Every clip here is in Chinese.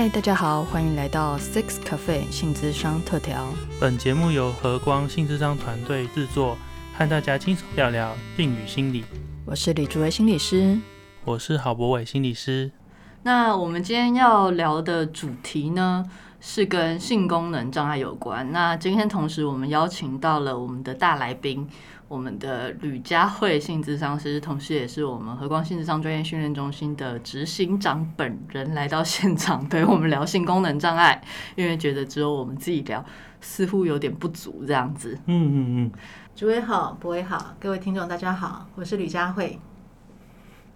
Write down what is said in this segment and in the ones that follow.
嗨，大家好，欢迎来到 Six Cafe 性智商特调。本节目由和光性智商团队制作，和大家轻松聊聊性与心理。我是李竹薇心理师，我是郝博伟心理师。那我们今天要聊的主题呢，是跟性功能障碍有关。那今天同时我们邀请到了我们的大来宾。我们的吕佳慧性智商师，同时也是我们和光性智商专业训练中心的执行长本人来到现场，陪我们聊性功能障碍，因为觉得只有我们自己聊，似乎有点不足这样子。嗯嗯嗯，主位好，不会好，各位听众大家好，我是吕佳慧。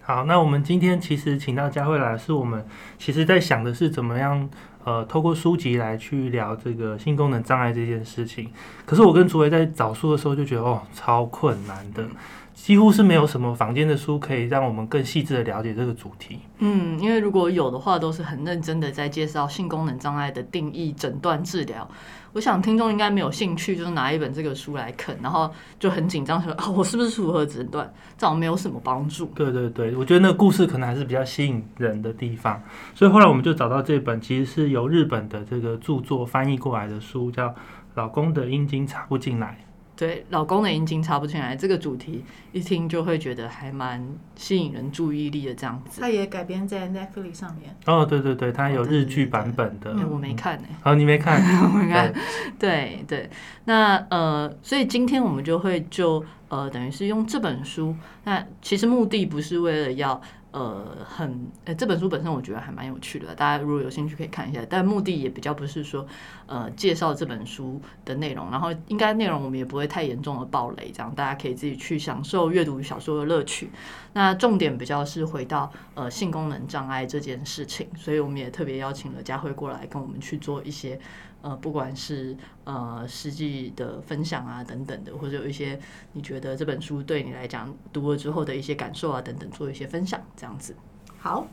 好，那我们今天其实请到佳慧来，是我们其实在想的是怎么样。呃，透过书籍来去聊这个性功能障碍这件事情，可是我跟竹伟在找书的时候就觉得哦，超困难的，几乎是没有什么房间的书可以让我们更细致的了解这个主题。嗯，因为如果有的话，都是很认真的在介绍性功能障碍的定义、诊断、治疗。我想听众应该没有兴趣，就是拿一本这个书来啃，然后就很紧张说啊，我是不是符合诊断？这样没有什么帮助。对对对，我觉得那个故事可能还是比较吸引人的地方，所以后来我们就找到这本，其实是由日本的这个著作翻译过来的书，叫《老公的阴茎插不进来》。对，老公的阴茎插不进来这个主题，一听就会觉得还蛮吸引人注意力的这样子。它也改编在 Netflix 上面。哦，对对对，它有日剧版本的。我没看呢。哦，你没看？我没看。对对，那呃，所以今天我们就会就呃，等于是用这本书。那其实目的不是为了要。呃，很呃，这本书本身我觉得还蛮有趣的，大家如果有兴趣可以看一下。但目的也比较不是说，呃，介绍这本书的内容，然后应该内容我们也不会太严重的暴雷，这样大家可以自己去享受阅读小说的乐趣。那重点比较是回到呃性功能障碍这件事情，所以我们也特别邀请了佳慧过来跟我们去做一些。呃，不管是呃实际的分享啊等等的，或者有一些你觉得这本书对你来讲读了之后的一些感受啊等等，做一些分享，这样子。好，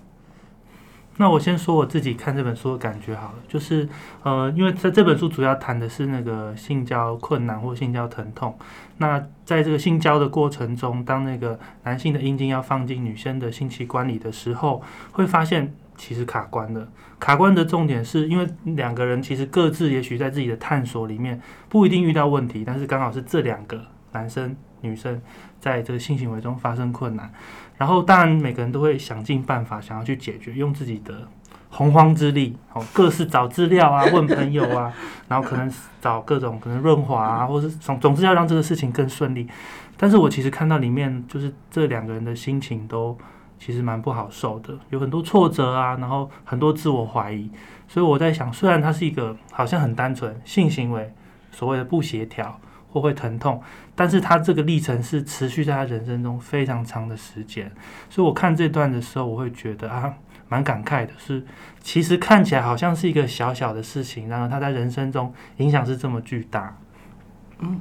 那我先说我自己看这本书的感觉好了，就是呃，因为在这本书主要谈的是那个性交困难或性交疼痛。那在这个性交的过程中，当那个男性的阴茎要放进女生的性器官里的时候，会发现。其实卡关的，卡关的重点是因为两个人其实各自也许在自己的探索里面不一定遇到问题，但是刚好是这两个男生女生在这个性行为中发生困难，然后当然每个人都会想尽办法想要去解决，用自己的洪荒之力，哦，各式找资料啊，问朋友啊，然后可能找各种可能润滑啊，或是总总之要让这个事情更顺利。但是我其实看到里面就是这两个人的心情都。其实蛮不好受的，有很多挫折啊，然后很多自我怀疑，所以我在想，虽然它是一个好像很单纯性行为，所谓的不协调或会疼痛，但是他这个历程是持续在他人生中非常长的时间，所以我看这段的时候，我会觉得啊，蛮感慨的，是其实看起来好像是一个小小的事情，然后他在人生中影响是这么巨大。嗯，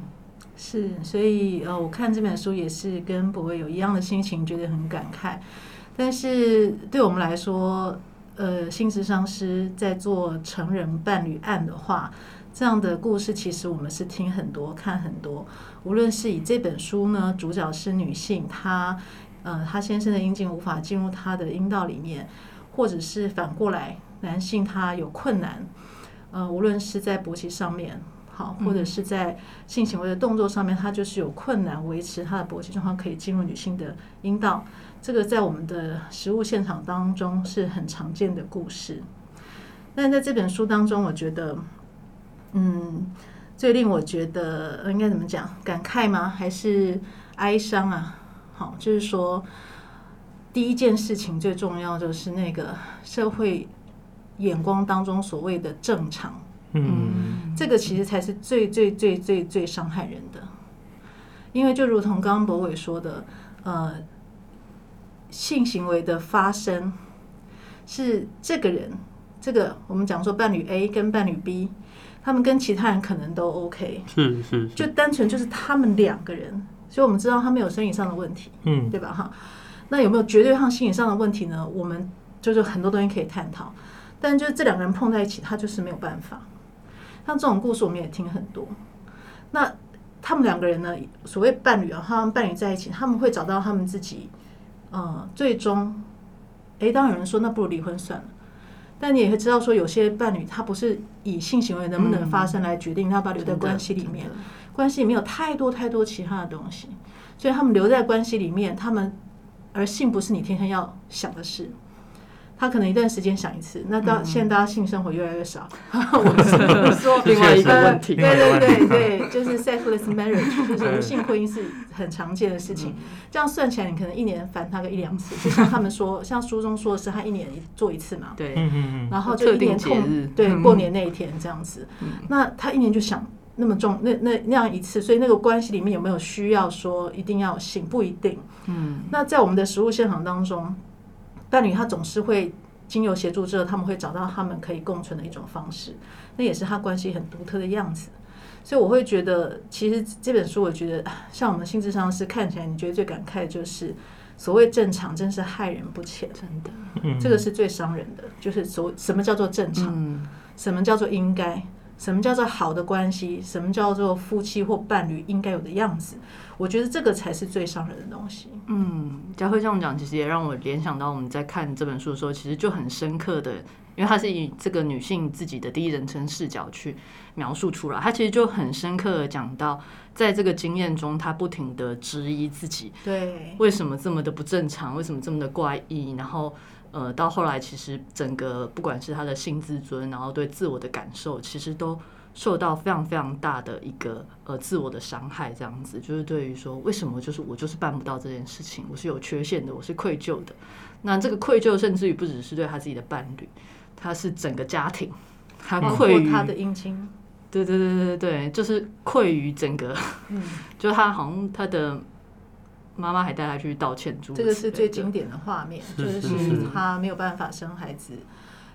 是，所以呃，我看这本书也是跟博伟有一样的心情，觉得很感慨。但是对我们来说，呃，性智商师在做成人伴侣案的话，这样的故事其实我们是听很多、看很多。无论是以这本书呢，主角是女性，她呃，她先生的阴茎无法进入她的阴道里面，或者是反过来，男性他有困难，呃，无论是在勃起上面，好，或者是在性行为的动作上面，他就是有困难维持他的勃起状况，可以进入女性的阴道。这个在我们的实物现场当中是很常见的故事，但在这本书当中，我觉得，嗯，最令我觉得应该怎么讲？感慨吗？还是哀伤啊？好，就是说，第一件事情最重要就是那个社会眼光当中所谓的正常，嗯，这个其实才是最最最最最伤害人的，因为就如同刚刚博伟说的，呃。性行为的发生是这个人，这个我们讲说伴侣 A 跟伴侣 B，他们跟其他人可能都 OK，是是，就单纯就是他们两个人，所以我们知道他们有生理上的问题，嗯，对吧？哈，那有没有绝对上心理上的问题呢？我们就是很多东西可以探讨，但就是这两个人碰在一起，他就是没有办法。像这种故事我们也听很多，那他们两个人呢，所谓伴侣啊，他们伴侣在一起，他们会找到他们自己。呃，最终，哎，当有人说那不如离婚算了，但你也会知道说，有些伴侣他不是以性行为能不能发生来决定他要不要留在关系里面，关系里面有太多太多其他的东西，所以他们留在关系里面，他们而性不是你天天要想的事。他可能一段时间想一次，那到现在大家性生活越来越少，我是说 另外一个问题，对对对 对，就是 sexless marriage，就是无性婚姻是很常见的事情。这样算起来，你可能一年烦他个一两次，就像他们说，像书中说的是他一年做一次嘛，对，然后就一年痛，对，过年那一天这样子，那他一年就想那么重，那那那样一次，所以那个关系里面有没有需要说一定要性，不一定。嗯，那在我们的实物现场当中。伴侣他总是会经由协助之后，他们会找到他们可以共存的一种方式，那也是他关系很独特的样子。所以我会觉得，其实这本书，我觉得 像我们心智上是看起来，你觉得最感慨的就是所谓正常，真是害人不浅，真的，这个是最伤人的。就是所什么叫做正常，什么叫做应该，什么叫做好的关系，什么叫做夫妻或伴侣应该有的样子。我觉得这个才是最伤人的东西。嗯，佳慧这样讲，其实也让我联想到我们在看这本书的时候，其实就很深刻的，因为它是以这个女性自己的第一人称视角去描述出来，她其实就很深刻的讲到，在这个经验中，她不停的质疑自己，对，为什么这么的不正常，为什么这么的怪异，然后呃，到后来其实整个不管是他的性自尊，然后对自我的感受，其实都。受到非常非常大的一个呃自我的伤害，这样子就是对于说为什么就是我就是办不到这件事情，我是有缺陷的，我是愧疚的。那这个愧疚甚至于不只是对他自己的伴侣，他是整个家庭，他愧于他的姻亲。对对对对对，就是愧于整个，嗯，就他好像他的妈妈还带他去道歉，这个是最经典的画面，就是他没有办法生孩子。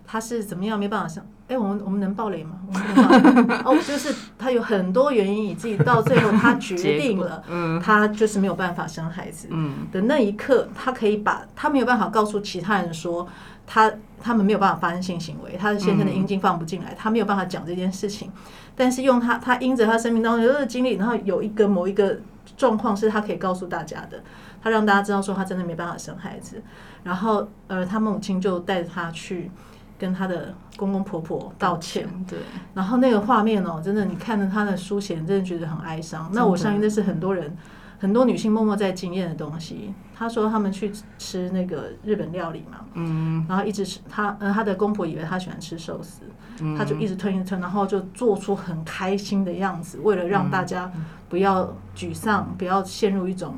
他是怎么样没办法生？哎，我们我们能暴雷吗？哦，就是他有很多原因，以至于到最后他决定了，他就是没有办法生孩子。嗯，的那一刻，他可以把他没有办法告诉其他人说，他他们没有办法发生性行为，他的先生的阴茎放不进来，他没有办法讲这件事情。但是用他他因着他生命当中有的经历，然后有一个某一个状况是他可以告诉大家的，他让大家知道说他真的没办法生孩子。然后呃，他母亲就带着他去。跟他的公公婆婆道歉，对，然后那个画面哦，真的，你看着他的书写，真的觉得很哀伤。那我相信这是很多人、很多女性默默在经验的东西。他说他们去吃那个日本料理嘛，嗯，然后一直吃他，呃，他的公婆以为他喜欢吃寿司，他就一直吞一直吞，然后就做出很开心的样子，为了让大家不要沮丧，不要陷入一种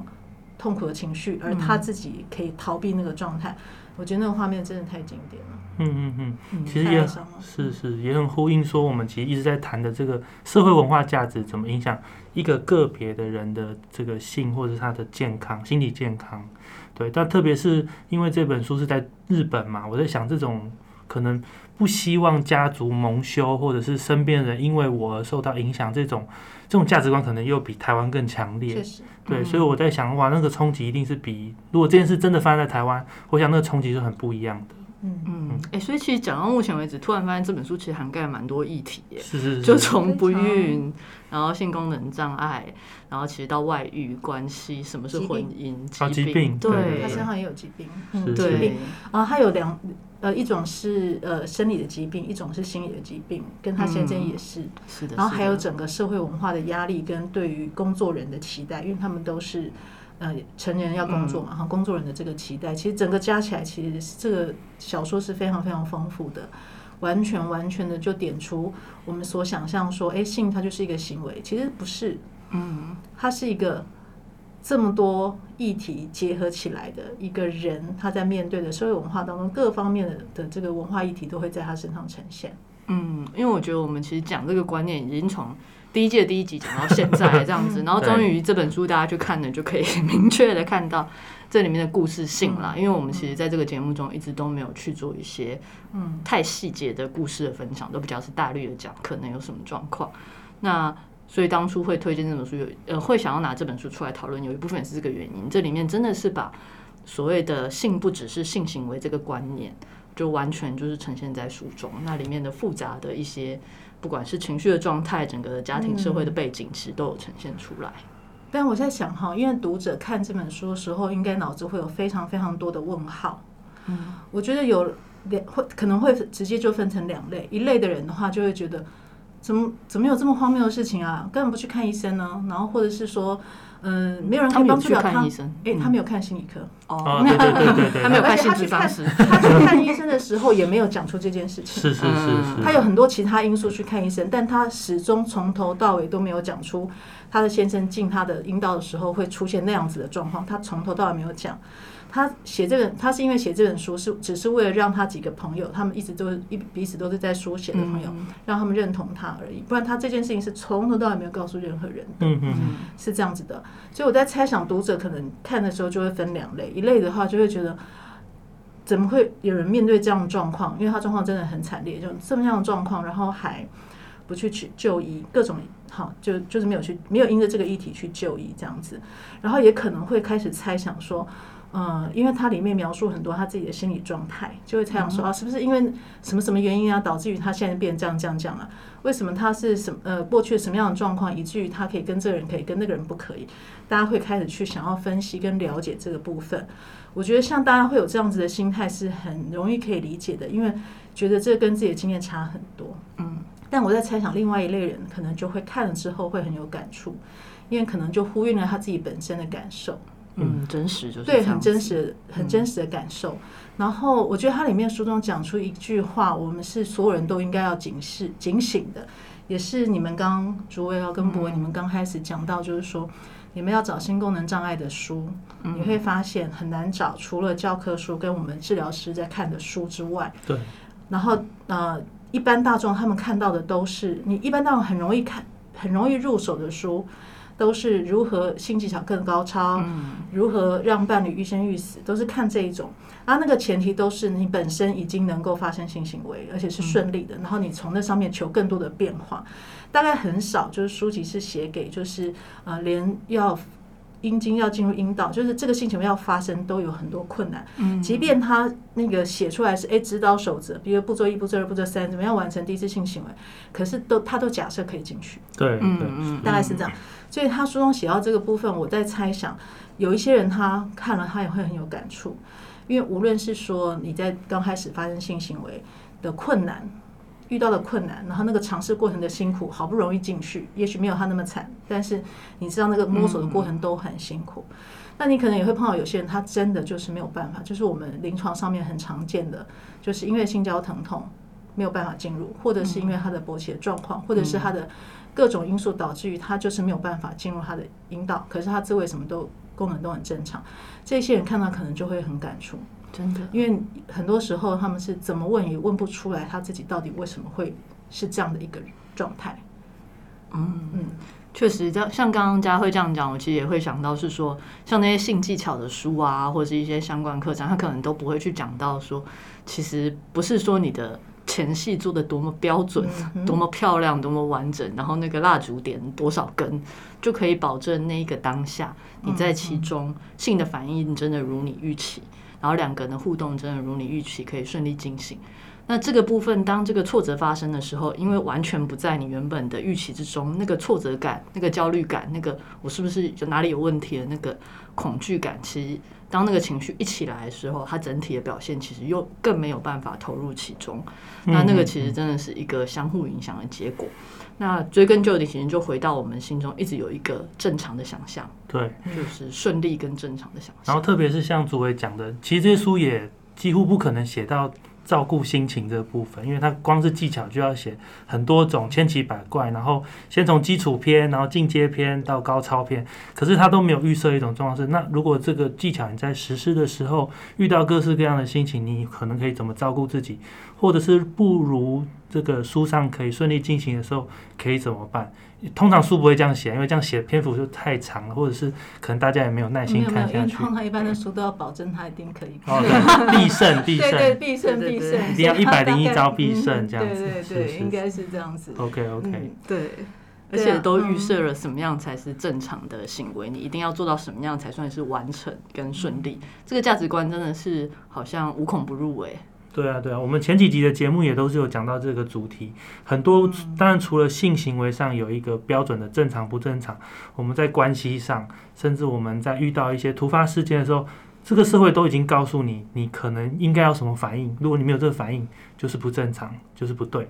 痛苦的情绪，而他自己可以逃避那个状态。我觉得那个画面真的太经典了。嗯嗯嗯，其实也是是也很呼应说，我们其实一直在谈的这个社会文化价值怎么影响一个个别的人的这个性或者他的健康、心理健康。对，但特别是因为这本书是在日本嘛，我在想这种可能不希望家族蒙羞，或者是身边人因为我而受到影响，这种这种价值观可能又比台湾更强烈。对，所以我在想，哇，那个冲击一定是比如果这件事真的发生在台湾，我想那个冲击是很不一样的。嗯。嗯，哎，所以其实讲到目前为止，突然发现这本书其实涵盖蛮多议题耶，是是是，就从不孕，然后性功能障碍，然后其实到外遇关系，什么是婚姻疾病，对，他身上也有疾病，疾病啊，他有两呃，一种是呃生理的疾病，一种是心理的疾病，跟他先生也是，是的，然后还有整个社会文化的压力跟对于工作人的期待，因为他们都是。呃，成年人要工作嘛，哈，工作人的这个期待，其实整个加起来，其实这个小说是非常非常丰富的，完全完全的就点出我们所想象说，哎，性它就是一个行为，其实不是，嗯，它是一个这么多议题结合起来的一个人，他在面对的社会文化当中各方面的的这个文化议题都会在他身上呈现。嗯，因为我觉得我们其实讲这个观念已经从。第一届第一集讲到现在这样子，然后终于这本书大家去看了，就可以明确的看到这里面的故事性了。因为我们其实在这个节目中一直都没有去做一些嗯太细节的故事的分享，都比较是大略的讲可能有什么状况。那所以当初会推荐这本书，有呃会想要拿这本书出来讨论，有一部分也是这个原因。这里面真的是把所谓的性不只是性行为这个观念，就完全就是呈现在书中。那里面的复杂的一些。不管是情绪的状态，整个家庭社会的背景，其实都有呈现出来。但我在想哈，因为读者看这本书的时候，应该脑子会有非常非常多的问号。嗯，我觉得有两会可能会直接就分成两类，一类的人的话就会觉得，怎么怎么有这么荒谬的事情啊？根本不去看医生呢？然后或者是说，嗯，没有人可以他们有去帮助了他看医。生，哎、他没有看心理科，哦，对对对对对，他没有看心理科他去看医生的时候也没有讲出这件事情。是是是是，他有很多其他因素去看医生，但他始终从头到尾都没有讲出他的先生进他的阴道的时候会出现那样子的状况，他从头到尾没有讲。他写这本，他是因为写这本书是只是为了让他几个朋友，他们一直都是一彼此都是在书写的朋友，让他们认同他而已。不然他这件事情是从头到尾没有告诉任何人的。嗯嗯嗯，是这样子的，所以我在猜想读者可能看的时候就会分两类，一类的话就会觉得。怎么会有人面对这样的状况？因为他状况真的很惨烈，就这么样的状况，然后还不去去就医，各种好就就是没有去没有因着这个议题去就医这样子，然后也可能会开始猜想说，呃，因为它里面描述很多他自己的心理状态，就会猜想说啊，是不是因为什么什么原因啊，导致于他现在变这样这样这样啊？为什么他是什么呃过去什么样的状况，以至于他可以跟这个人可以，跟那个人不可以？大家会开始去想要分析跟了解这个部分。我觉得像大家会有这样子的心态是很容易可以理解的，因为觉得这跟自己的经验差很多。嗯，但我在猜想，另外一类人可能就会看了之后会很有感触，因为可能就呼应了他自己本身的感受。嗯，真实就是对，很真实、很真实的感受。然后我觉得它里面书中讲出一句话，我们是所有人都应该要警示、警醒的，也是你们刚诸位要跟博文，你们刚开始讲到，就是说你们要找性功能障碍的书，你会发现很难找，除了教科书跟我们治疗师在看的书之外，对，然后呃，一般大众他们看到的都是你一般大众很容易看、很容易入手的书。都是如何性技巧更高超，如何让伴侣欲仙欲死，都是看这一种。啊，那个前提都是你本身已经能够发生性行为，而且是顺利的，然后你从那上面求更多的变化。大概很少，就是书籍是写给就是呃，连要阴茎要进入阴道，就是这个性行为要发生都有很多困难。嗯，即便他那个写出来是哎指导守则，比如步骤一、步骤二、步骤三，怎么样完成第一次性行为，可是都他都假设可以进去。对嗯，嗯，大概是这样。所以他书中写到这个部分，我在猜想，有一些人他看了他也会很有感触，因为无论是说你在刚开始发生性行为的困难，遇到的困难，然后那个尝试过程的辛苦，好不容易进去，也许没有他那么惨，但是你知道那个摸索的过程都很辛苦。那你可能也会碰到有些人，他真的就是没有办法，就是我们临床上面很常见的，就是因为心绞疼痛没有办法进入，或者是因为他的勃起的状况，或者是他的各种因素导致于他就是没有办法进入他的阴道，可是他自慰什么都功能都很正常，这些人看到可能就会很感触，真的，因为很多时候他们是怎么问也问不出来他自己到底为什么会是这样的一个状态。嗯。嗯，确实，像像刚刚佳慧这样讲，我其实也会想到是说，像那些性技巧的书啊，或者是一些相关课程，他可能都不会去讲到说，其实不是说你的前戏做的多么标准、嗯多么漂亮、多么完整，然后那个蜡烛点多少根，就可以保证那一个当下你在其中性的反应真的如你预期，然后两个人的互动真的如你预期，可以顺利进行。那这个部分，当这个挫折发生的时候，因为完全不在你原本的预期之中，那个挫折感、那个焦虑感、那个我是不是就哪里有问题的那个恐惧感，其实当那个情绪一起来的时候，它整体的表现其实又更没有办法投入其中。那那个其实真的是一个相互影响的结果。那追根究底，其实就回到我们心中一直有一个正常的想象，对。就是顺利跟正常的想象。然后特别是像祖伟讲的，其实这些书也几乎不可能写到照顾心情这部分，因为它光是技巧就要写很多种千奇百怪，然后先从基础篇，然后进阶篇到高超篇，可是它都没有预设一种状况是，那如果这个技巧你在实施的时候遇到各式各样的心情，你可能可以怎么照顾自己，或者是不如这个书上可以顺利进行的时候，可以怎么办？通常书不会这样写，因为这样写篇幅就太长了，或者是可能大家也没有耐心没有没有，因看下去。通常一般的书都要保证它一定可以。哦，对，必胜 必对对，胜必胜对对对。必胜，一定要一百零一招必嗯胜这样子。对对对，应该是这样子。，OK OK，、嗯对，而且都预嗯设了什么样才是正常的行为，你一定要做到什么样才算是完成跟顺利。这个价值观真的是好像无孔不入哎、对啊对啊，我们前几集的节目也都是有讲到这个主题，很多嗯当然除了性行为上有一个标准的正常不正常，我们在关系上，甚至我们在遇到一些突发事件的时候。这个社会都已经告诉你，你可能应该要什么反应，如果你没有这个反应，就是不正常，就是不对。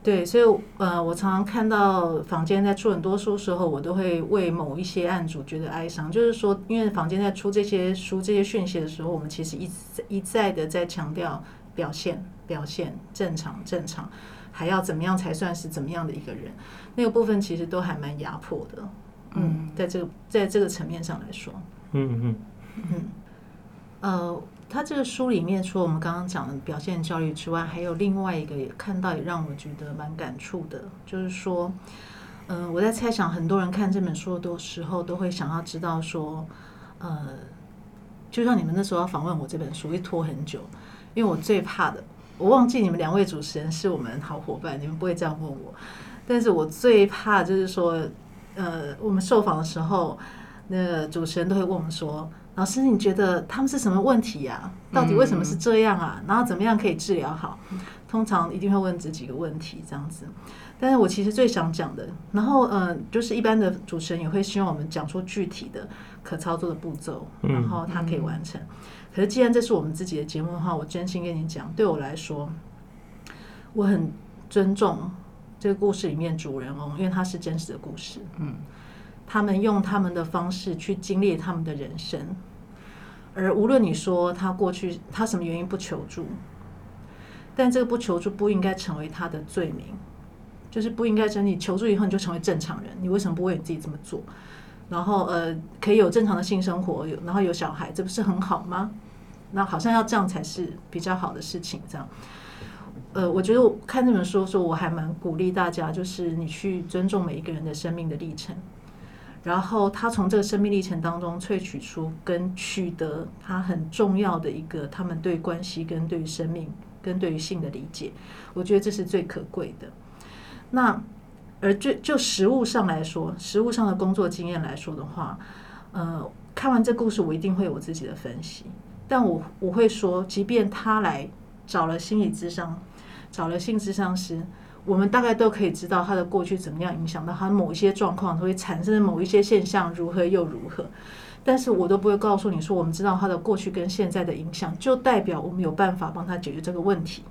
对，所以呃，我常常看到房间在出很多书的时候，我都会为某一些案主觉得哀伤。就是说，因为房间在出这些书、这些讯息的时候，我们其实一一再的在强调表现、表现正常、正常，还要怎么样才算是怎么样的一个人？那个部分其实都还蛮压迫的。嗯，在这个在这个层面上来说，嗯嗯嗯，呃。他这个书里面，除了我们刚刚讲的表现焦虑之外，还有另外一个也看到，也让我觉得蛮感触的，就是说，嗯，我在猜想，很多人看这本书的时候，都会想要知道说，呃，就像你们那时候要访问我这本书，会拖很久，因为我最怕的，我忘记你们两位主持人是我们好伙伴，你们不会这样问我，但是我最怕就是说，呃，我们受访的时候，那个主持人都会问我们说。老师，你觉得他们是什么问题呀？到底为什么是这样啊？然后怎么样可以治疗好？通常一定会问这几个问题，这样子。但是我其实最想讲的，然后嗯，就是一般的主持人也会希望我们讲出具体的可操作的步骤，然后他可以完成。可是既然这是我们自己的节目的话，我真心跟你讲，对我来说，我很尊重这个故事里面主人翁，因为他是真实的故事。嗯，他们用他们的方式去经历他们的人生。而无论你说他过去他什么原因不求助，但这个不求助不应该成为他的罪名，就是不应该说你求助以后你就成为正常人，你为什么不为你自己这么做？然后呃，可以有正常的性生活，有然后有小孩，这不是很好吗？那好像要这样才是比较好的事情，这样。呃，我觉得我看这本书的时候，我还蛮鼓励大家，就是你去尊重每一个人的生命的历程。然后他从这个生命历程当中萃取出跟取得他很重要的一个他们对关系跟对于生命跟对于性的理解，我觉得这是最可贵的。那而就就实物上来说，实物上的工作经验来说的话，呃，看完这故事我一定会有我自己的分析，但我我会说，即便他来找了心理咨商，找了性咨商师。我们大概都可以知道他的过去怎么样影响到他某一些状况，会产生某一些现象如何又如何，但是我都不会告诉你说，我们知道他的过去跟现在的影响，就代表我们有办法帮他解决这个问题。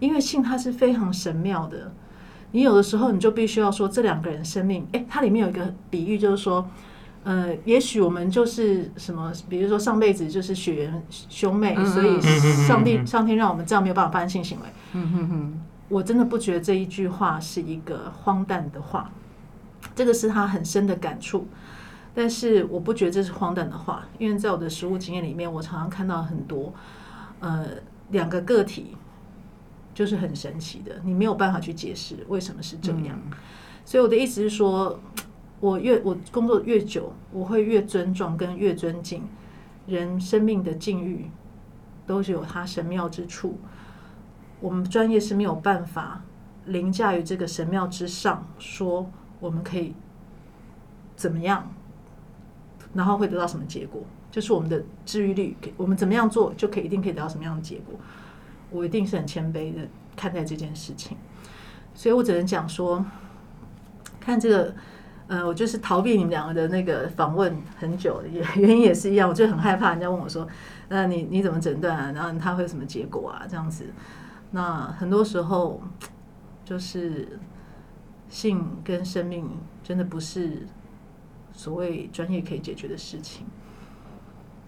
因为性它是非常神妙的，你有的时候你就必须要说这两个人生命，诶，它里面有一个比喻，就是说，呃，也许我们就是什么，比如说上辈子就是血缘兄妹，所以上帝上天让我们这样没有办法发生性行为。嗯哼哼。我真的不觉得这一句话是一个荒诞的话，这个是他很深的感触。但是我不觉得这是荒诞的话，因为在我的实物经验里面，我常常看到很多，呃，两个个体就是很神奇的，你没有办法去解释为什么是这样。所以我的意思是说，我越我工作越久，我会越尊重跟越尊敬人生命的境遇，都是有它神妙之处。我们专业是没有办法凌驾于这个神庙之上，说我们可以怎么样，然后会得到什么结果？就是我们的治愈率，我们怎么样做就可以一定可以得到什么样的结果？我一定是很谦卑的看待这件事情，所以我只能讲说，看这个，呃，我就是逃避你们两个的那个访问很久，也 原因也是一样，我就很害怕人家问我说，那你你怎么诊断啊？然后他会有什么结果啊？这样子。那很多时候，就是性跟生命真的不是所谓专业可以解决的事情。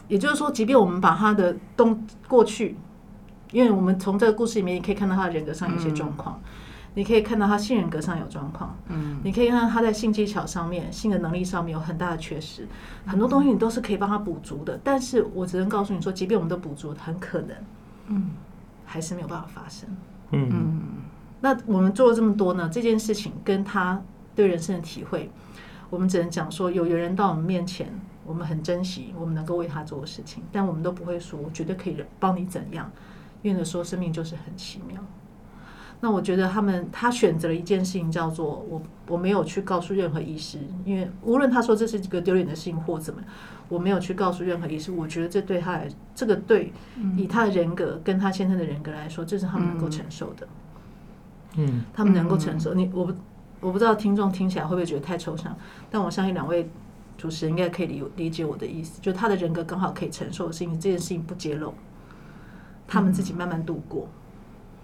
也就是说，即便我们把他的东过去，因为我们从这个故事里面，你可以看到他的人格上有些状况，你可以看到他性人格上有状况，嗯，你可以看到他在性技巧上面、性的能力上面有很大的缺失，很多东西你都是可以帮他补足的。但是我只能告诉你说，即便我们都补足，很可能，嗯。还是没有办法发生。嗯，那我们做了这么多呢？这件事情跟他对人生的体会，我们只能讲说，有缘人到我们面前，我们很珍惜我们能够为他做的事情，但我们都不会说我绝对可以帮你怎样，因为说生命就是很奇妙。那我觉得他们他选择了一件事情，叫做我我没有去告诉任何医师，因为无论他说这是一个丢脸的事情或怎么，我没有去告诉任何医师。我觉得这对他来，这个对以他的人格跟他先生的人格来说，这是他们能够承受的。嗯，他们能够承受。你我不我不知道听众听起来会不会觉得太抽象，但我相信两位主持人应该可以理理解我的意思，就他的人格刚好可以承受的事情，这件事情不揭露，他们自己慢慢度过。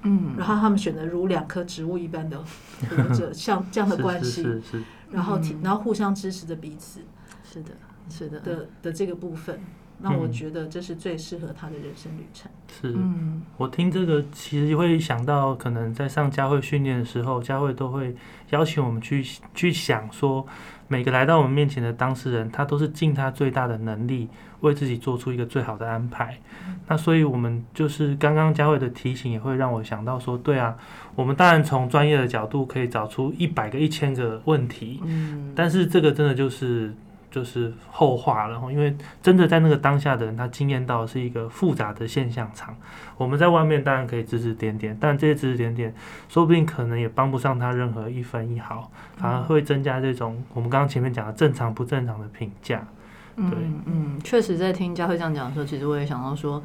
嗯，然后他们选择如两棵植物一般的 活着，像 这样的关系，是是是，然后然后互相支持着彼此。是的，是的，的的这个部分，那我嗯。觉得这是最适合他的人生旅程。是。嗯。我听这个其实会想到，可能在上教会训练的时候，教会都会邀请我们去去想说，每个来到我们面前的当事人，他都是尽他最大的能力，为自己做出一个最好的安排。那所以，我们就是刚刚佳慧的提醒，也会让我想到说，对啊，我们当然从专业的角度可以找出一百个、一千个问题，嗯，但是这个真的就是就是后话然后，因为真的在那个当下的人，他经验到是一个复杂的现象场。我们在外面当然可以指指点点，但这些指指点点，说不定可能也帮不上他任何一分一毫，反而会增加这种我们刚刚前面讲的正常不正常的评价。对嗯嗯，确实，在听佳慧这样讲的时候，其实我也想到说，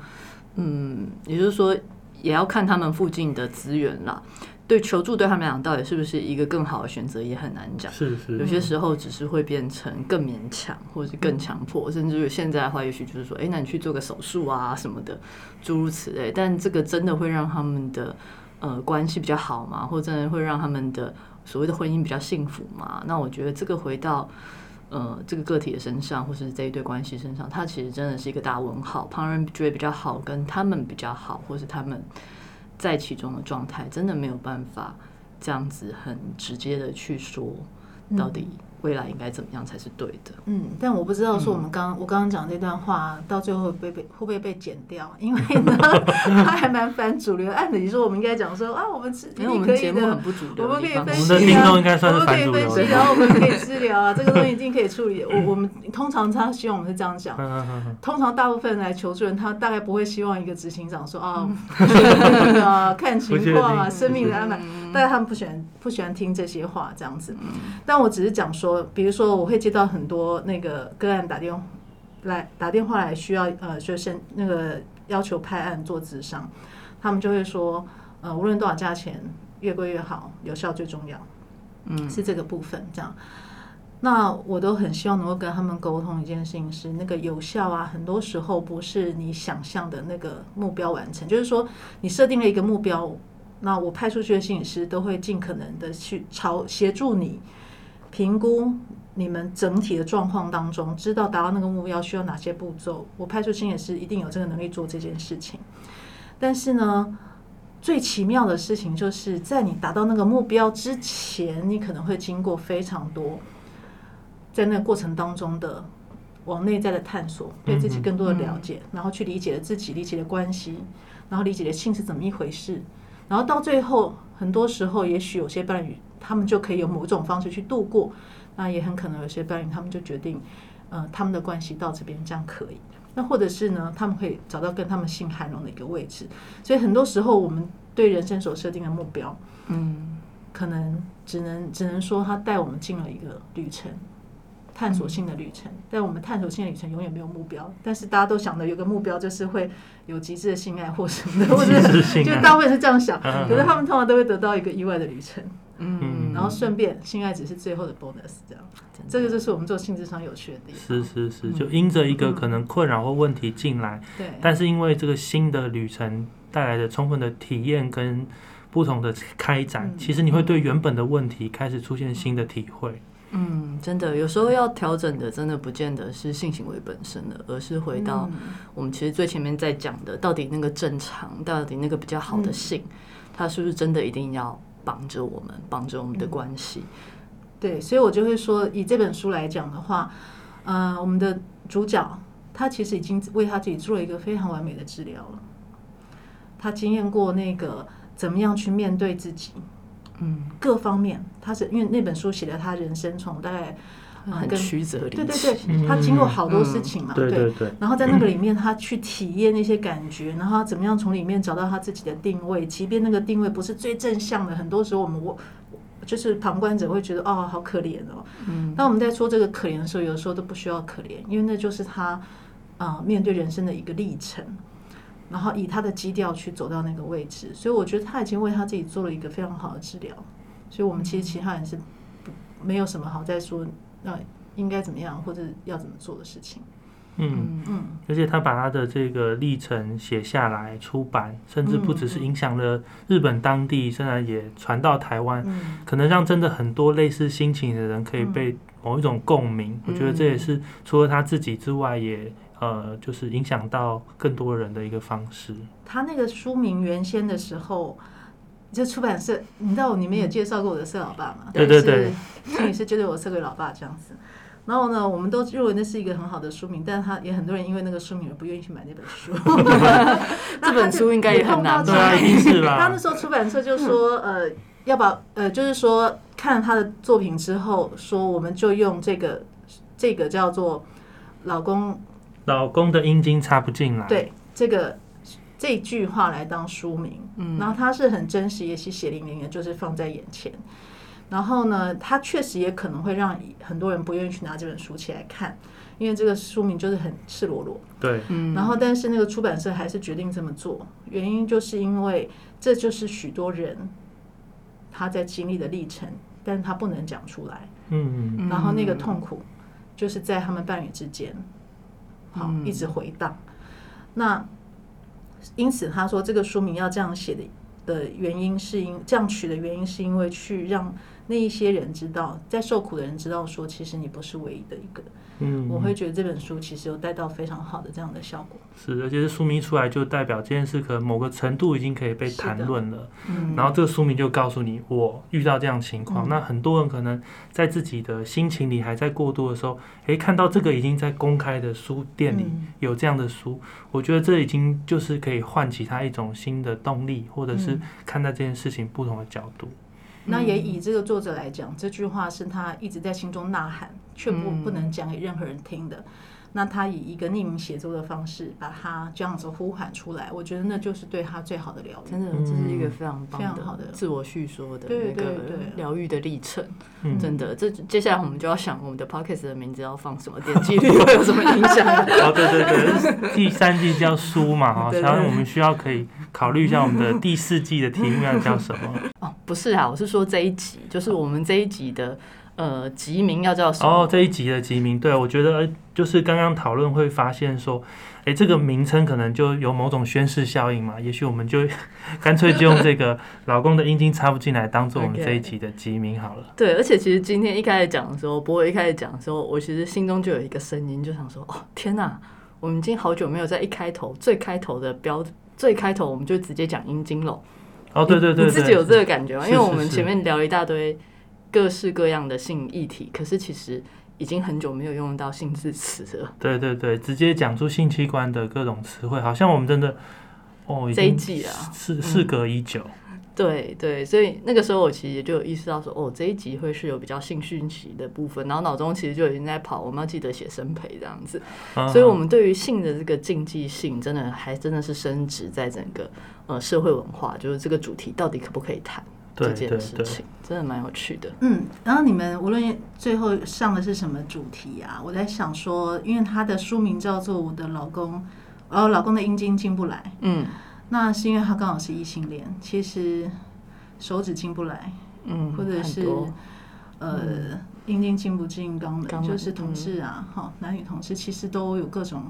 嗯，也就是说，也要看他们附近的资源啦。对求助对他们来讲，到底是不是一个更好的选择，也很难讲。是是，有些时候只是会变成更勉强，或者是更强迫，甚至于现在的话，也许就是说，哎、那你去做个手术啊什么的，诸如此类。但这个真的会让他们的呃关系比较好吗？或者真的会让他们的所谓的婚姻比较幸福吗？那我觉得这个回到呃这个个体的身上，或是这一对关系身上，它其实真的是一个大问号。旁人觉得比较好，跟他们比较好，或是他们在其中的状态，真的没有办法这样子很直接的去说。到底未来应该怎么样才是对的？嗯，但我不知道说我们刚、我刚刚讲这段话到最后会不会被会不会被剪掉？因为呢，它还蛮反主流。按理说我们应该讲说啊，我们是因为我们可以的节目很，不主流我们可以分析啊，我们的听众应该算是我们可以分析，然后我们可以治疗啊，这个东西一定可以处理。我我们通常他希望我们是这样讲。通常大部分来求助人，他大概不会希望一个执行长说啊，啊看情况生命的安排。嗯但是他们不喜欢不喜欢听这些话这样子。但我只是讲说，比如说我会接到很多那个个案打电话来打电话来需要呃，就是那个要求派案做智商，他们就会说呃，无论多少价钱，越贵越好，有效最重要。嗯是这个部分这样。那我都很希望能够跟他们沟通一件事情是，那个有效啊，很多时候不是你想象的那个目标完成，就是说你设定了一个目标，那我派出去的心理师都会尽可能的去朝协助你评估你们整体的状况当中，知道达到那个目标需要哪些步骤。我派出心理师一定有这个能力做这件事情，但是呢，最奇妙的事情就是在你达到那个目标之前，你可能会经过非常多在那个过程当中的往内在的探索，对自己更多的了解，然后去理解了自己，理解了关系，然后理解了性是怎么一回事，然后到最后，很多时候也许有些伴侣他们就可以有某种方式去度过，那也很可能有些伴侣他们就决定，呃，他们的关系到这边这样可以。那或者是呢，他们会找到跟他们性涵容的一个位置，所以很多时候我们对人生所设定的目标，嗯可能只能只能说他带我们进了一个旅程，探索性的旅程。但我们探索性的旅程永远没有目标，但是大家都想的有个目标就是会有极致的性爱或什么的，或者就大部分是这样想。嗯可是他们通常都会得到一个意外的旅程，嗯，然后顺便性爱只是最后的 bonus，这样。这个就是我们做性智商有趣的地方。是是是，就因着一个可能困扰或问题进来，对，但是因为这个新的旅程带来的充分的体验跟不同的开展，嗯其实你会对原本的问题开始出现新的体会。嗯，真的，有时候要调整的，真的不见得是性行为本身的，而是回到嗯我们其实最前面在讲的，到底那个正常，到底那个比较好的性，它是不是真的一定要绑着我们，绑着我们的关系？对，所以我就会说，以这本书来讲的话，呃，我们的主角他其实已经为他自己做了一个非常完美的治疗了。他经验过那个怎么样去面对自己嗯，各方面，他是因为那本书写了他人生从大概呃很跟曲折离对对。对，他经过好多事情嘛，对。对对，然后在那个里面，他去体验那些感觉，然后怎么样从里面找到他自己的定位，即便那个定位不是最正向的，很多时候我们我就是旁观者会觉得哦，好可怜哦。嗯当我们在说这个可怜的时候，有时候都不需要可怜，因为那就是他啊、呃面对人生的一个历程，然后以他的基调去走到那个位置，所以我觉得他已经为他自己做了一个非常好的治疗。所以我们其实其他人是不没有什么好再说，呃，应该怎么样或者要怎么做的事情。嗯，嗯，而且他把他的这个历程写下来出版，甚至不只是影响了日本当地，甚至也传到台湾，嗯可能让真的很多类似心情的人可以被某一种共鸣。我觉得这也是除了他自己之外，也呃，就是影响到更多人的一个方式。他那个书名原先的时候，就出版社，你知道你们也介绍过我的色老爸嘛？对对对是，心理师觉得我色鬼老爸这样子。然后呢，我们都认为那是一个很好的书名，但是他也很多人因为那个书名而不愿意去买那本书。这本书应该也很难对啊，一定是 他那啦。时候出版社就说，呃，要把呃，就是说看了他的作品之后，说我们就用这个这个叫做老公老公的阴茎插不进来。，对这个这句话来当书名，嗯。然后它是很真实，也是血淋淋的，就是放在眼前。然后呢，它确实也可能会让很多人不愿意去拿这本书起来看，因为这个书名就是很赤裸裸。对，嗯。然后，但是那个出版社还是决定这么做，原因就是因为这就是许多人他在经历的历程，但是他不能讲出来，嗯，嗯。然后那个痛苦就是在他们伴侣之间，好嗯一直回荡。那因此他说这个书名要这样写的的原因是因这样取的原因是因为去让那一些人知道，在受苦的人知道说，其实你不是唯一的一个。嗯，我会觉得这本书其实有带到非常好的这样的效果。是，而且是书名出来就代表这件事可能某个程度已经可以被谈论了。嗯然后这个书名就告诉你，我遇到这样情况。嗯那很多人可能在自己的心情里还在过渡的时候，诶，看到这个已经在公开的书店里嗯有这样的书，我觉得这已经就是可以唤起他一种新的动力，或者是嗯看待这件事情不同的角度。那也以这个作者来讲，这句话是他一直在心中呐喊，却不嗯不能讲给任何人听的。那他以一个匿名写作的方式把他这样子呼喊出来，我觉得那就是对他最好的疗愈。真的，这是一个非常棒非常好的自我叙说的对对那个对疗愈的历程。嗯，真的，这接下来我们就要想我们的 podcast 的名字要放什么，点击率会有什么影响？哦，对对对，第三季叫书嘛，哈，对对然后我们需要可以考虑一下我们的第四季的题目要叫什么。哦，不是啊，我是说这一集，就是我们这一集的呃集名要叫什么？哦，这一集的集名，对我觉得呃就是刚刚讨论会发现说，哎，这个名称可能就有某种宣誓效应嘛，也许我们就 干脆就用这个“老公的阴茎插不进来”当做我们这一集的集名好了。对，而且其实今天一开始讲的时候，博伟一开始讲的时候，我其实心中就有一个声音，就想说，哦，天哪，我们已经好久没有在一开头最开头的标最开头，我们就直接讲阴茎了。哦，对对对对，你自己有这个感觉吗？因为我们前面聊一大堆各式各样的性议题，可是其实已经很久没有用到性字词了。对对对，直接讲出性器官的各种词汇，好像我们真的哦，已这一经季啊，事事隔已久。对对，所以那个时候我其实也就有意识到说，哦，这一集会是有比较性讯息的部分，然后脑中其实就已经在跑，我们要记得写生培这样子。嗯所以，我们对于性的这个禁忌性，真的还真的是升值在整个呃社会文化，就是这个主题到底可不可以谈这对对对，件事情，真的蛮有趣的。嗯，然后你们无论最后上的是什么主题啊，我在想说，因为他的书名叫做《我的老公》，呃，老公的阴茎进不来，嗯那是因为他刚好是异性恋，其实手指进不来，嗯，或者是呃，阴茎进不进肛门，就是同志啊，哈、男女同志其实都有各种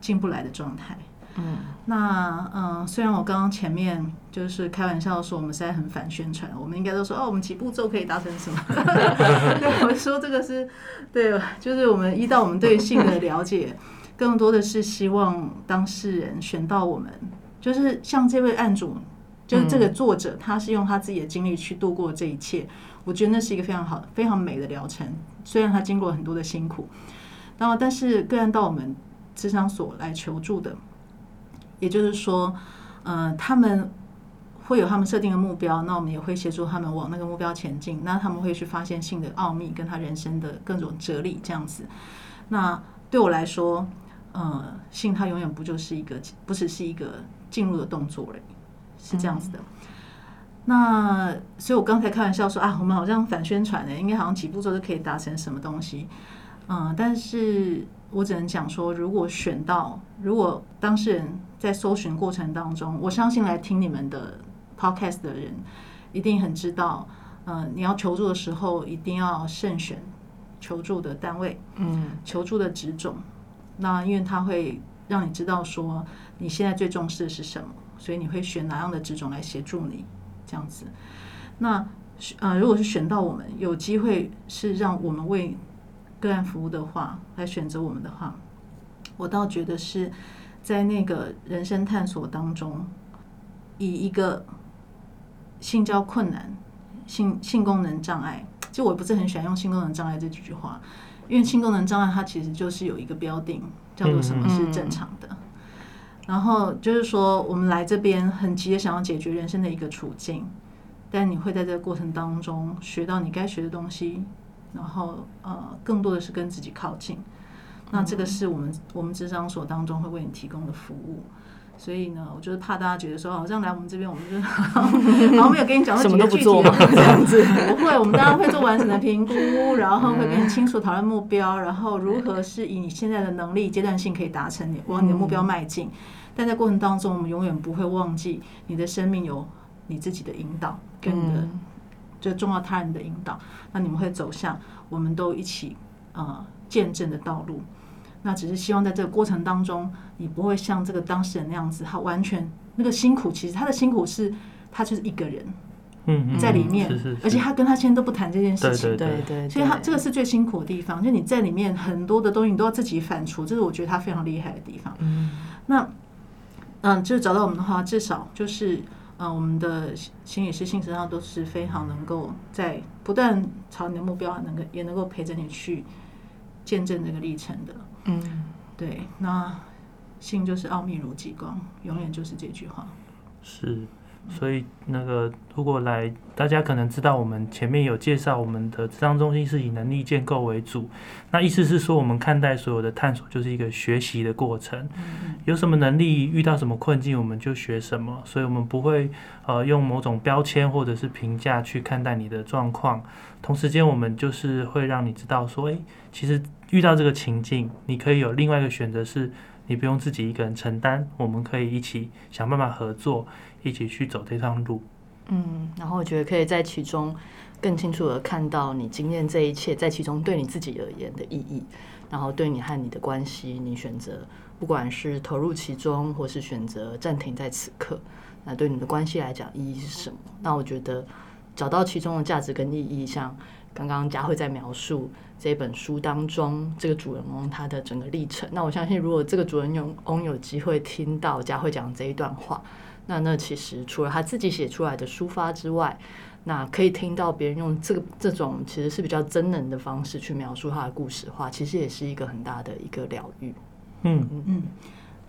进不来的状态。嗯那嗯，虽然我刚刚前面就是开玩笑说我们现在很反宣传，我们应该都说哦，我们几步骤可以达成什么？对，我说这个是对，就是我们依照我们对性的了解，更多的是希望当事人选到我们，就是像这位案主，就是这个作者，他是用他自己的经历去度过这一切，我觉得那是一个非常好、非常美的疗程。虽然他经过很多的辛苦，然后但是个案到我们智商所来求助的。也就是说，呃，他们会有他们设定的目标，那我们也会协助他们往那个目标前进。那他们会去发现性的奥秘，跟他人生的各种哲理这样子。那对我来说，呃，性它永远不就是一个，不只是一个进入的动作而已，是这样子的。那所以，我刚才开玩笑说啊，我们好像反宣传的，应该好像几步骤就可以达成什么东西。嗯，但是我只能讲说，如果选到，如果当事人在搜寻过程当中，我相信来听你们的 podcast 的人一定很知道，嗯，你要求助的时候一定要慎选，求助的单位，嗯求助的职种。那因为它会让你知道说你现在最重视的是什么，所以你会选哪样的职种来协助你这样子。那呃，如果是选到我们有机会是让我们为个案服务的话，来选择我们的话，我倒觉得是在那个人生探索当中，以一个性交困难、性性功能障碍，其实我不是很喜欢用性功能障碍这几句话，因为性功能障碍它其实就是有一个标定，叫做什么是正常的。然后就是说，我们来这边很急的想要解决人生的一个处境，但你会在这个过程当中学到你该学的东西，然后呃，更多的是跟自己靠近。那这个是我们我们智商所当中会为你提供的服务。所以呢，我就是怕大家觉得说，好像来我们这边，我们就 好像没有跟你讲过什几个具体么都不做的这样子。不会，我们当然会做完整的评估，然后会跟你清楚讨论目标，然后如何是以你现在的能力阶段性可以达成你往你的目标迈进。但在过程当中，我们永远不会忘记你的生命有你自己的引导，跟你的嗯就重要他人的引导。那你们会走向我们都一起呃见证的道路。那只是希望在这个过程当中，你不会像这个当事人那样子，他完全那个辛苦，其实他的辛苦是他就是一个人嗯嗯，在里面，而且他跟他现在都不谈这件事情。对对对，所以他这个是最辛苦的地方，就你在里面很多的东西你都要自己反刍，这是我觉得他非常厉害的地方。嗯那嗯，就找到我们的话，至少就是嗯，我们的心理师、性身上都是非常能够在不断朝你的目标，能够也能够陪着你去见证这个历程的。嗯对，那性就是奥秘如极光，永远就是这句话。是，所以那个如果来，大家可能知道我们前面有介绍，我们的智商中心是以能力建构为主。那意思是说，我们看待所有的探索就是一个学习的过程。有什么能力，遇到什么困境，我们就学什么。所以，我们不会呃用某种标签或者是评价去看待你的状况。同时间，我们就是会让你知道说，诶，其实遇到这个情境，你可以有另外一个选择是。你不用自己一个人承担，我们可以一起想办法合作，一起去走这趟路。嗯，然后我觉得可以在其中更清楚的看到你经验这一切在其中对你自己而言的意义，然后对你和你的关系，你选择不管是投入其中，或是选择暂停在此刻，那对你的关系来讲意义是什么？那我觉得找到其中的价值跟意义，像刚刚佳慧在描述这本书当中这个主人翁他的整个历程，那我相信如果这个主人翁有机会听到佳慧讲这一段话。那那其实除了他自己写出来的抒发之外，那可以听到别人用这个这种其实是比较真人的方式去描述他的故事的话，其实也是一个很大的一个疗愈。嗯嗯，嗯，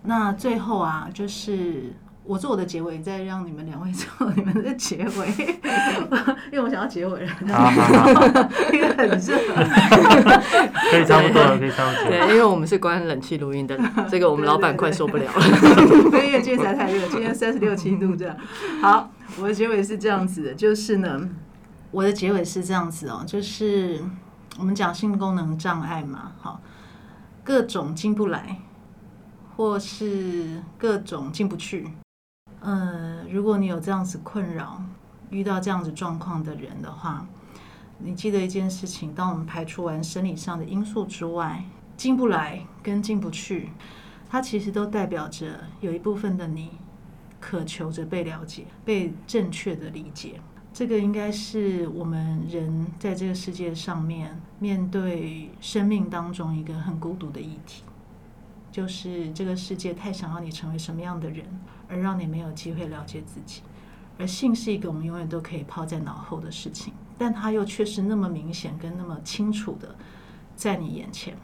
那最后啊，就是我做我的结尾，再让你们两位做你们的结尾，因为我想要结尾了，好好好，因为很热。可以差不多了，可以差不多对，因为我们是关冷气录音的，这个我们老板快受不了了。因为今天实在太热，今天三十六七度这样。好，我的结尾是这样子的，就是呢，我的结尾是这样子哦，就是我们讲性功能障碍嘛，好，各种进不来，或是各种进不去。呃，如果你有这样子困扰，遇到这样子状况的人的话，你记得一件事情：当我们排除完生理上的因素之外，进不来跟进不去，它其实都代表着有一部分的你渴求着被了解、被正确的理解。这个应该是我们人在这个世界上面面对生命当中一个很孤独的议题，就是这个世界太想要你成为什么样的人，而让你没有机会了解自己。而性是一个我们永远都可以抛在脑后的事情，但它又却是那么明显跟那么清楚的在你眼前。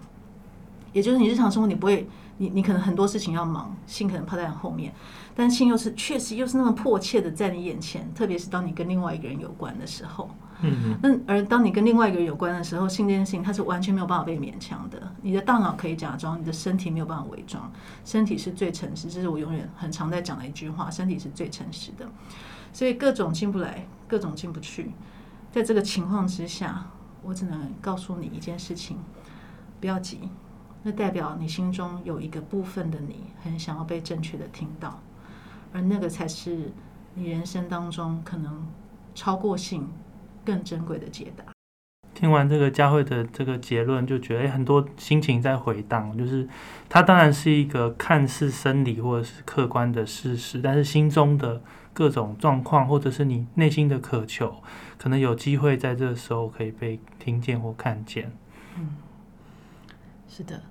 也就是你日常生活你不会，你你可能很多事情要忙，性可能抛在你后面，但性又是确实又是那么迫切的在你眼前，特别是当你跟另外一个人有关的时候。嗯那而当你跟另外一个人有关的时候，性这件事情它是完全没有办法被勉强的。你的大脑可以假装，你的身体没有办法伪装，身体是最诚实，这是我永远很常在讲的一句话：身体是最诚实的。所以各种进不来，各种进不去，在这个情况之下，我只能告诉你一件事情：不要急。那代表你心中有一个部分的你，很想要被正确的听到，而那个才是你人生当中可能超过性更珍贵的解答。听完这个佳慧的这个结论，就觉得、诶很多心情在回荡，就是它当然是一个看似生理或者是客观的事实，但是心中的各种状况，或者是你内心的渴求，可能有机会在这个时候可以被听见或看见。嗯是的，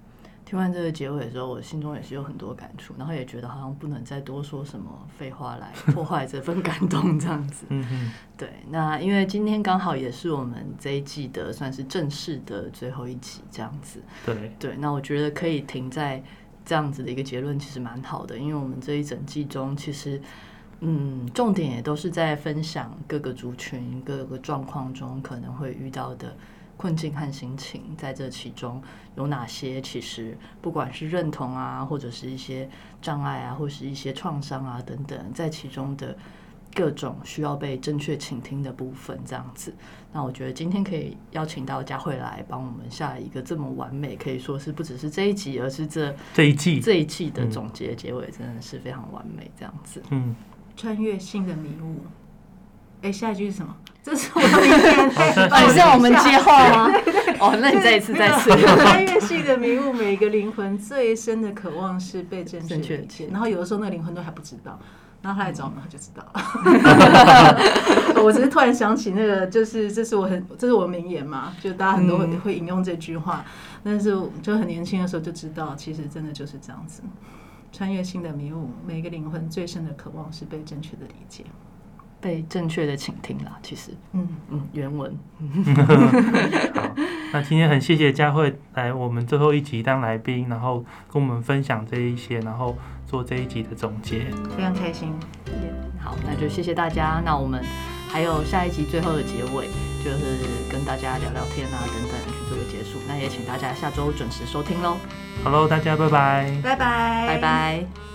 听完这个结尾的时候，我心中也是有很多感触，然后也觉得好像不能再多说什么废话来 破坏这份感动，这样子。嗯哼，对，那因为今天刚好也是我们这一季的算是正式的最后一集，这样子。对，对，那我觉得可以停在这样子的一个结论，其实蛮好的，因为我们这一整季中，其实嗯，重点也都是在分享各个族群、各个状况中可能会遇到的困境和心情，在这其中有哪些，其实不管是认同啊，或者是一些障碍啊，或是一些创伤啊等等，在其中的。各种需要被正确倾听的部分，这样子。那我觉得今天可以邀请到佳慧来帮我们下一个这么完美，可以说是不只是这一集，而是这这一季，这一季的总结结尾，真的是非常完美，这样子。嗯，穿越性的迷雾。哎，下一句是什么？这是我的名言。哦，是要我们接话吗？哦，那你再一次，再一次。穿越性的迷雾，每个灵魂最深的渴望是被正正确确理解。然后有的时候那个灵魂都还不知道。然后他来找我们，他就知道了。我只是突然想起那个，就是这是我很这是我名言嘛，就大家很多会会引用这句话。但是就很年轻的时候就知道，其实真的就是这样子。穿越性的迷雾，每个灵魂最深的渴望是被正确的理解，被正确的倾听啦。其实，嗯嗯，原文。好，那今天很谢谢佳慧来我们最后一集当来宾，然后跟我们分享这一些，然后做这一集的总结。非常开心。好，那就谢谢大家。那我们还有下一集最后的结尾，就是跟大家聊聊天啊等等去做个结束。那也请大家下周准时收听喽。好喽，大家拜拜，拜拜，拜拜。